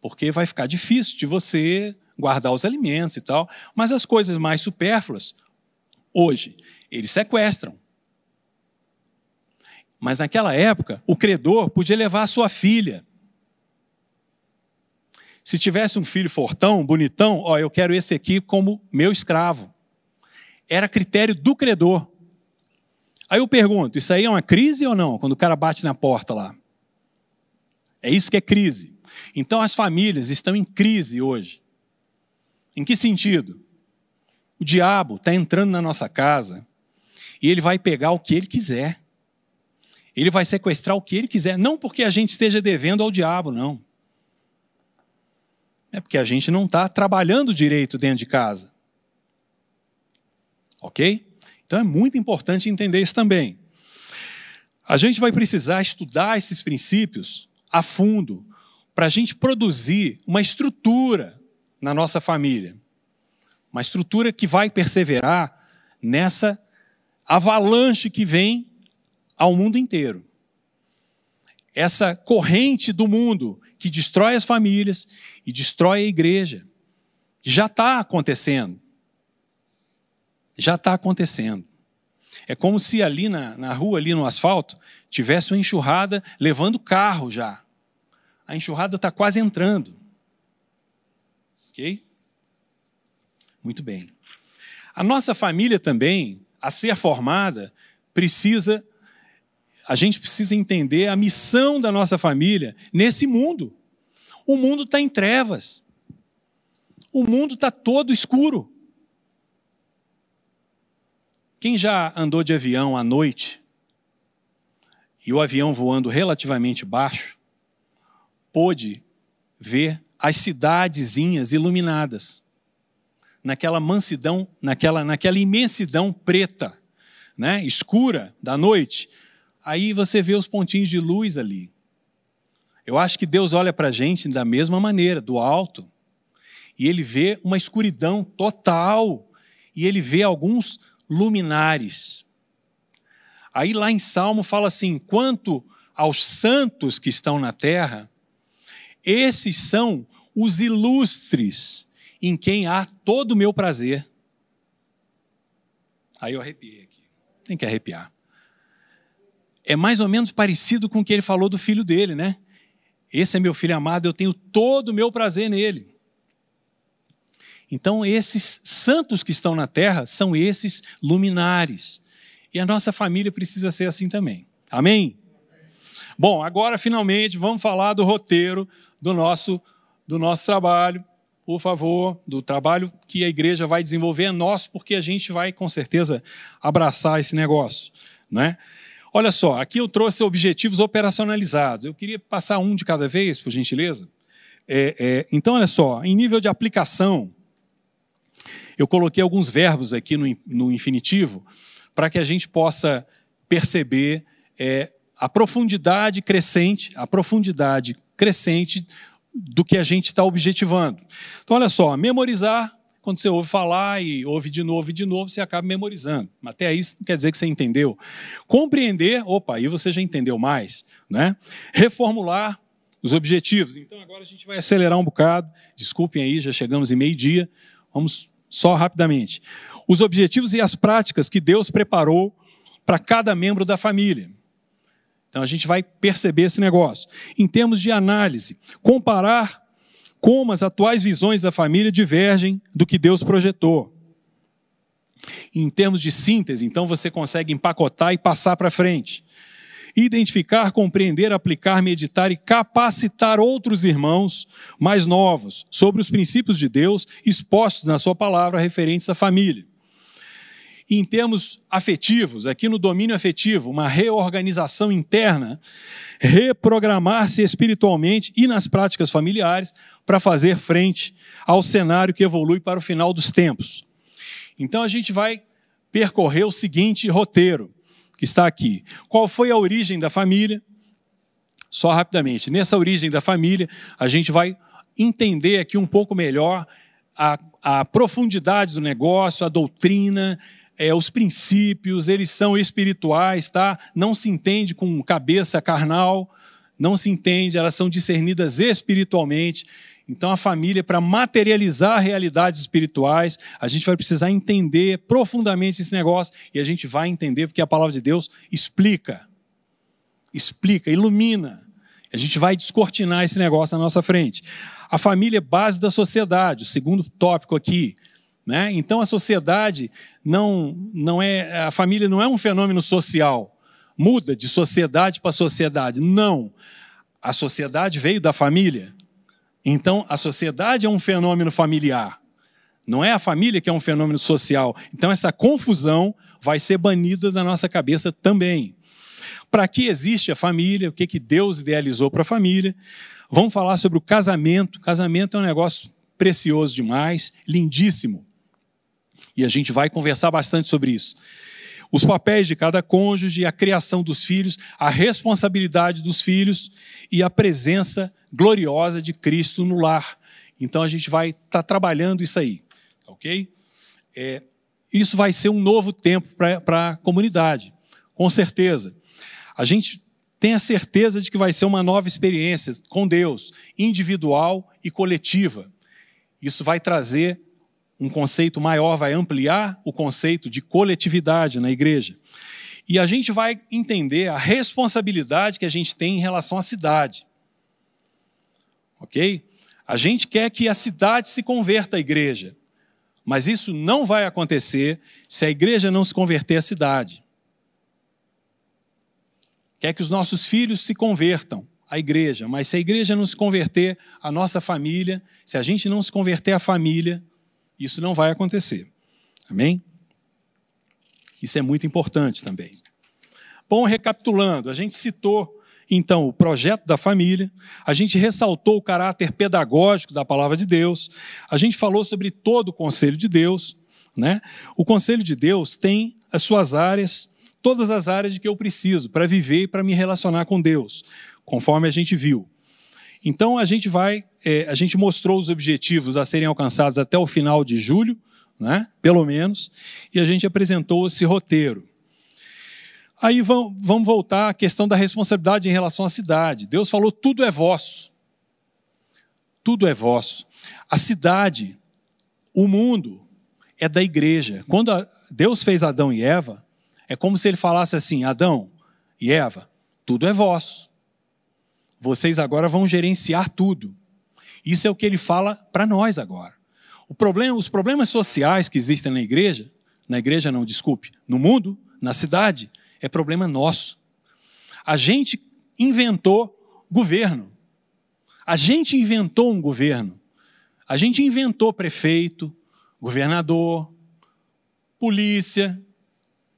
porque vai ficar difícil de você guardar os alimentos e tal. Mas as coisas mais supérfluas, hoje, eles sequestram. Mas naquela época, o credor podia levar a sua filha. Se tivesse um filho fortão, bonitão, ó, eu quero esse aqui como meu escravo. Era critério do credor. Aí eu pergunto: isso aí é uma crise ou não? Quando o cara bate na porta lá. É isso que é crise. Então as famílias estão em crise hoje. Em que sentido? O diabo está entrando na nossa casa e ele vai pegar o que ele quiser. Ele vai sequestrar o que ele quiser. Não porque a gente esteja devendo ao diabo, não. É porque a gente não está trabalhando direito dentro de casa. Ok? Então é muito importante entender isso também. A gente vai precisar estudar esses princípios a fundo para a gente produzir uma estrutura na nossa família. Uma estrutura que vai perseverar nessa avalanche que vem ao mundo inteiro. Essa corrente do mundo que destrói as famílias e destrói a igreja. Já está acontecendo já está acontecendo. É como se ali na, na rua, ali no asfalto, tivesse uma enxurrada levando carro já. A enxurrada está quase entrando. Ok? Muito bem. A nossa família também, a ser formada, precisa, a gente precisa entender a missão da nossa família nesse mundo. O mundo está em trevas. O mundo está todo escuro. Quem já andou de avião à noite e o avião voando relativamente baixo, pôde ver as cidadezinhas iluminadas naquela mansidão, naquela, naquela imensidão preta, né, escura da noite. Aí você vê os pontinhos de luz ali. Eu acho que Deus olha para a gente da mesma maneira, do alto, e ele vê uma escuridão total, e ele vê alguns luminares. Aí lá em Salmo fala assim: quanto aos santos que estão na terra, esses são os ilustres, em quem há todo o meu prazer. Aí eu arrepiei aqui. Tem que arrepiar. É mais ou menos parecido com o que ele falou do filho dele, né? Esse é meu filho amado, eu tenho todo o meu prazer nele. Então, esses santos que estão na terra são esses luminares. E a nossa família precisa ser assim também. Amém? Bom, agora finalmente vamos falar do roteiro do nosso, do nosso trabalho, por favor, do trabalho que a igreja vai desenvolver é nosso, porque a gente vai com certeza abraçar esse negócio. Né? Olha só, aqui eu trouxe objetivos operacionalizados. Eu queria passar um de cada vez, por gentileza. É, é, então, olha só, em nível de aplicação, eu coloquei alguns verbos aqui no, no infinitivo para que a gente possa perceber é, a profundidade crescente, a profundidade crescente do que a gente está objetivando. Então, olha só, memorizar, quando você ouve falar e ouve de novo e de novo, você acaba memorizando. Até aí não quer dizer que você entendeu. Compreender, opa, aí você já entendeu mais. Né? Reformular os objetivos. Então, agora a gente vai acelerar um bocado. Desculpem aí, já chegamos em meio-dia. Vamos só rapidamente. Os objetivos e as práticas que Deus preparou para cada membro da família. Então a gente vai perceber esse negócio. Em termos de análise, comparar como as atuais visões da família divergem do que Deus projetou. Em termos de síntese, então você consegue empacotar e passar para frente identificar, compreender, aplicar, meditar e capacitar outros irmãos mais novos sobre os princípios de Deus expostos na sua palavra referentes à família. E em termos afetivos, aqui no domínio afetivo, uma reorganização interna, reprogramar-se espiritualmente e nas práticas familiares para fazer frente ao cenário que evolui para o final dos tempos. Então a gente vai percorrer o seguinte roteiro que está aqui. Qual foi a origem da família? Só rapidamente. Nessa origem da família, a gente vai entender aqui um pouco melhor a, a profundidade do negócio, a doutrina, é, os princípios, eles são espirituais, tá? Não se entende com cabeça carnal, não se entende, elas são discernidas espiritualmente. Então, a família, para materializar realidades espirituais, a gente vai precisar entender profundamente esse negócio e a gente vai entender porque a palavra de Deus explica, explica, ilumina. A gente vai descortinar esse negócio na nossa frente. A família é base da sociedade, o segundo tópico aqui. Né? Então, a sociedade não, não é. A família não é um fenômeno social muda de sociedade para sociedade. Não. A sociedade veio da família. Então, a sociedade é um fenômeno familiar. Não é a família que é um fenômeno social. Então, essa confusão vai ser banida da nossa cabeça também. Para que existe a família? O que, que Deus idealizou para a família? Vamos falar sobre o casamento. Casamento é um negócio precioso demais, lindíssimo. E a gente vai conversar bastante sobre isso os papéis de cada cônjuge, a criação dos filhos, a responsabilidade dos filhos e a presença gloriosa de Cristo no lar. Então a gente vai estar tá trabalhando isso aí, ok? É, isso vai ser um novo tempo para a comunidade, com certeza. A gente tem a certeza de que vai ser uma nova experiência com Deus, individual e coletiva. Isso vai trazer um conceito maior, vai ampliar o conceito de coletividade na igreja. E a gente vai entender a responsabilidade que a gente tem em relação à cidade. Ok? A gente quer que a cidade se converta à igreja. Mas isso não vai acontecer se a igreja não se converter à cidade. Quer que os nossos filhos se convertam à igreja, mas se a igreja não se converter à nossa família, se a gente não se converter à família, isso não vai acontecer. Amém? Isso é muito importante também. Bom, recapitulando, a gente citou então o projeto da família, a gente ressaltou o caráter pedagógico da palavra de Deus, a gente falou sobre todo o conselho de Deus, né? O conselho de Deus tem as suas áreas, todas as áreas de que eu preciso para viver e para me relacionar com Deus, conforme a gente viu. Então a gente vai, é, a gente mostrou os objetivos a serem alcançados até o final de julho, né? pelo menos, e a gente apresentou esse roteiro. Aí vamos voltar à questão da responsabilidade em relação à cidade. Deus falou: tudo é vosso. Tudo é vosso. A cidade, o mundo, é da igreja. Quando Deus fez Adão e Eva, é como se ele falasse assim: Adão e Eva, tudo é vosso vocês agora vão gerenciar tudo. Isso é o que ele fala para nós agora. Problema, os problemas sociais que existem na igreja, na igreja não, desculpe, no mundo, na cidade, é problema nosso. A gente inventou governo. A gente inventou um governo. A gente inventou prefeito, governador, polícia,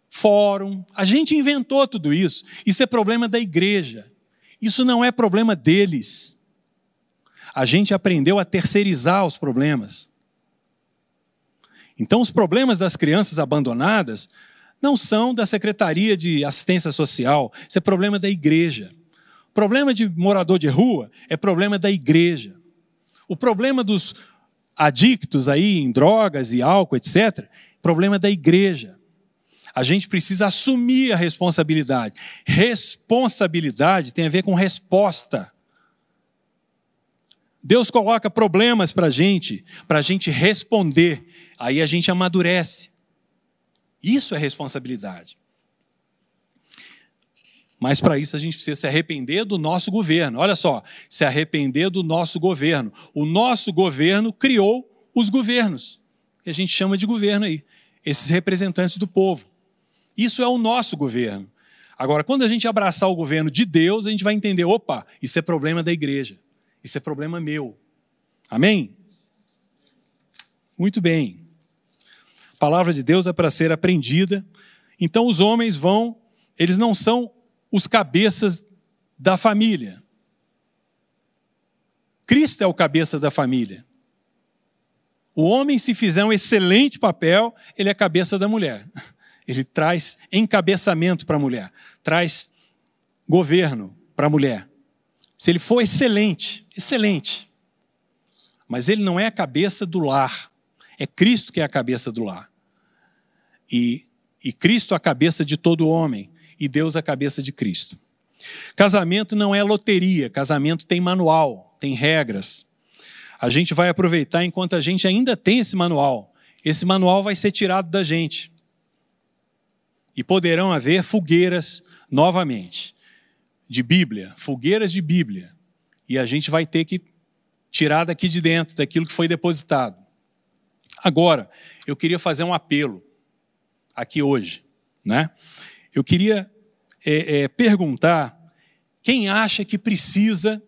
fórum. A gente inventou tudo isso. Isso é problema da igreja. Isso não é problema deles. A gente aprendeu a terceirizar os problemas. Então, os problemas das crianças abandonadas não são da Secretaria de Assistência Social, isso é problema da igreja. O problema de morador de rua é problema da igreja. O problema dos adictos aí em drogas e álcool, etc., problema da igreja. A gente precisa assumir a responsabilidade. Responsabilidade tem a ver com resposta. Deus coloca problemas para a gente, para a gente responder. Aí a gente amadurece. Isso é responsabilidade. Mas para isso a gente precisa se arrepender do nosso governo. Olha só, se arrepender do nosso governo. O nosso governo criou os governos, que a gente chama de governo aí, esses representantes do povo. Isso é o nosso governo. Agora, quando a gente abraçar o governo de Deus, a gente vai entender: opa, isso é problema da igreja, isso é problema meu. Amém? Muito bem. Palavra de Deus é para ser aprendida. Então, os homens vão, eles não são os cabeças da família. Cristo é o cabeça da família. O homem, se fizer um excelente papel, ele é cabeça da mulher. [LAUGHS] Ele traz encabeçamento para a mulher, traz governo para a mulher. Se ele for excelente, excelente. Mas ele não é a cabeça do lar. É Cristo que é a cabeça do lar. E, e Cristo a cabeça de todo homem. E Deus a cabeça de Cristo. Casamento não é loteria, casamento tem manual, tem regras. A gente vai aproveitar enquanto a gente ainda tem esse manual. Esse manual vai ser tirado da gente. E poderão haver fogueiras novamente de Bíblia, fogueiras de Bíblia. E a gente vai ter que tirar daqui de dentro, daquilo que foi depositado. Agora, eu queria fazer um apelo aqui hoje. Né? Eu queria é, é, perguntar quem acha que precisa,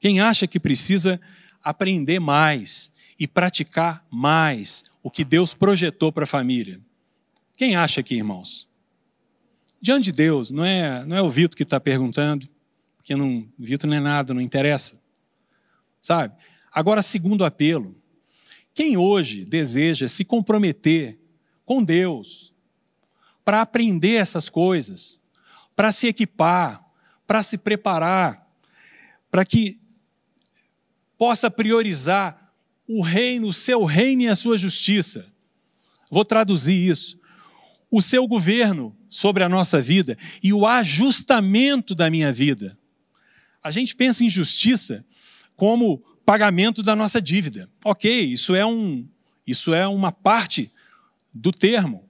quem acha que precisa aprender mais e praticar mais o que Deus projetou para a família. Quem acha aqui, irmãos? Diante de Deus, não é, não é o Vitor que está perguntando, porque não, Vitor não é nada, não interessa. Sabe? Agora, segundo apelo, quem hoje deseja se comprometer com Deus para aprender essas coisas, para se equipar, para se preparar, para que possa priorizar o reino, o seu reino e a sua justiça. Vou traduzir isso. O seu governo sobre a nossa vida e o ajustamento da minha vida. A gente pensa em justiça como pagamento da nossa dívida. OK, isso é um isso é uma parte do termo.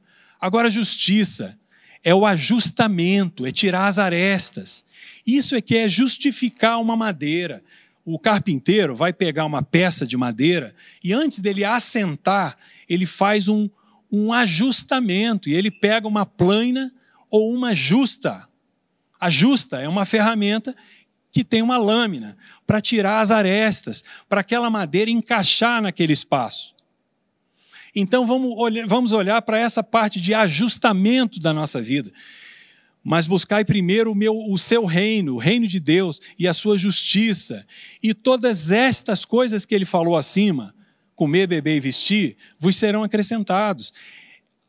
Agora justiça é o ajustamento, é tirar as arestas. Isso é que é justificar uma madeira. O carpinteiro vai pegar uma peça de madeira e antes dele assentar, ele faz um, um ajustamento e ele pega uma plana ou uma justa. A justa é uma ferramenta que tem uma lâmina para tirar as arestas, para aquela madeira encaixar naquele espaço. Então vamos olhar, vamos olhar para essa parte de ajustamento da nossa vida mas buscai primeiro o, meu, o seu reino, o reino de Deus e a sua justiça. E todas estas coisas que ele falou acima, comer, beber e vestir, vos serão acrescentados.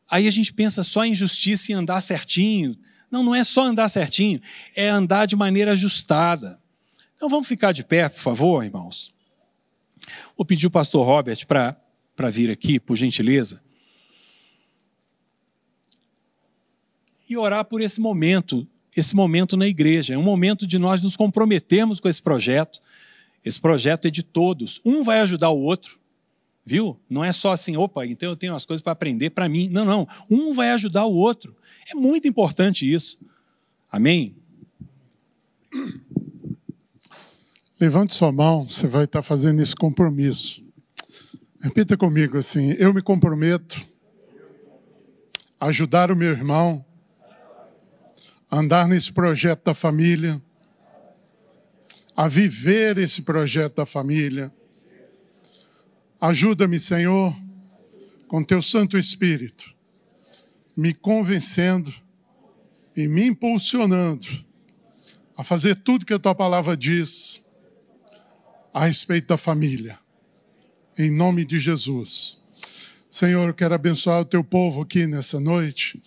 Aí a gente pensa só em justiça e andar certinho. Não, não é só andar certinho, é andar de maneira ajustada. Então vamos ficar de pé, por favor, irmãos. Vou pedir o pastor Robert para vir aqui, por gentileza. e orar por esse momento, esse momento na igreja. É um momento de nós nos comprometermos com esse projeto. Esse projeto é de todos. Um vai ajudar o outro, viu? Não é só assim, opa, então eu tenho as coisas para aprender para mim. Não, não. Um vai ajudar o outro. É muito importante isso. Amém? Levante sua mão, você vai estar fazendo esse compromisso. Repita comigo assim: eu me comprometo a ajudar o meu irmão andar nesse projeto da família, a viver esse projeto da família. Ajuda-me, Senhor, com teu Santo Espírito, me convencendo e me impulsionando a fazer tudo que a tua palavra diz a respeito da família. Em nome de Jesus. Senhor, eu quero abençoar o teu povo aqui nessa noite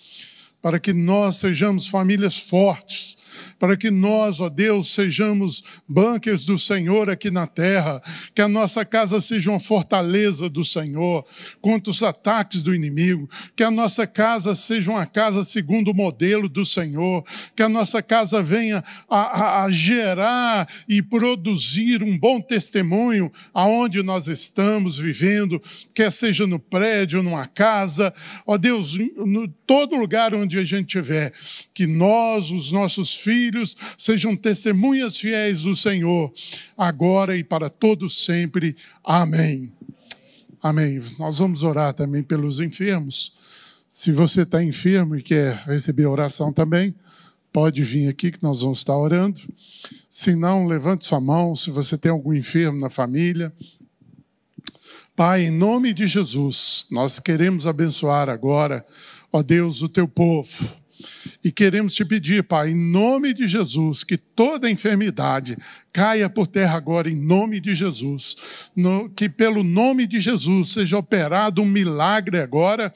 para que nós sejamos famílias fortes, para que nós, ó Deus, sejamos bunkers do Senhor aqui na terra, que a nossa casa seja uma fortaleza do Senhor contra os ataques do inimigo, que a nossa casa seja uma casa segundo o modelo do Senhor, que a nossa casa venha a, a, a gerar e produzir um bom testemunho aonde nós estamos vivendo, quer seja no prédio, numa casa, ó Deus, no todo lugar onde a gente estiver, que nós, os nossos filhos, filhos sejam testemunhas fiéis do Senhor, agora e para todos sempre. Amém. Amém. Nós vamos orar também pelos enfermos. Se você está enfermo e quer receber oração também, pode vir aqui que nós vamos estar orando. Se não, levante sua mão. Se você tem algum enfermo na família, Pai, em nome de Jesus, nós queremos abençoar agora, ó Deus, o teu povo. E queremos te pedir, Pai, em nome de Jesus, que toda enfermidade caia por terra agora, em nome de Jesus. No, que pelo nome de Jesus seja operado um milagre agora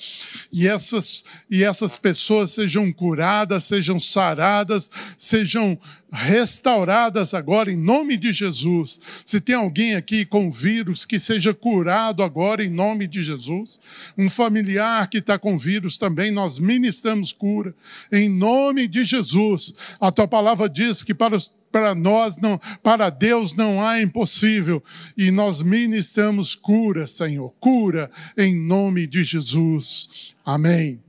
e essas, e essas pessoas sejam curadas, sejam saradas, sejam restauradas agora em nome de Jesus. Se tem alguém aqui com vírus, que seja curado agora em nome de Jesus. Um familiar que está com vírus também, nós ministramos cura em nome de Jesus. A tua palavra diz que para, os, para nós, não, para Deus não há impossível, e nós ministramos cura, Senhor, cura em nome de Jesus. Amém.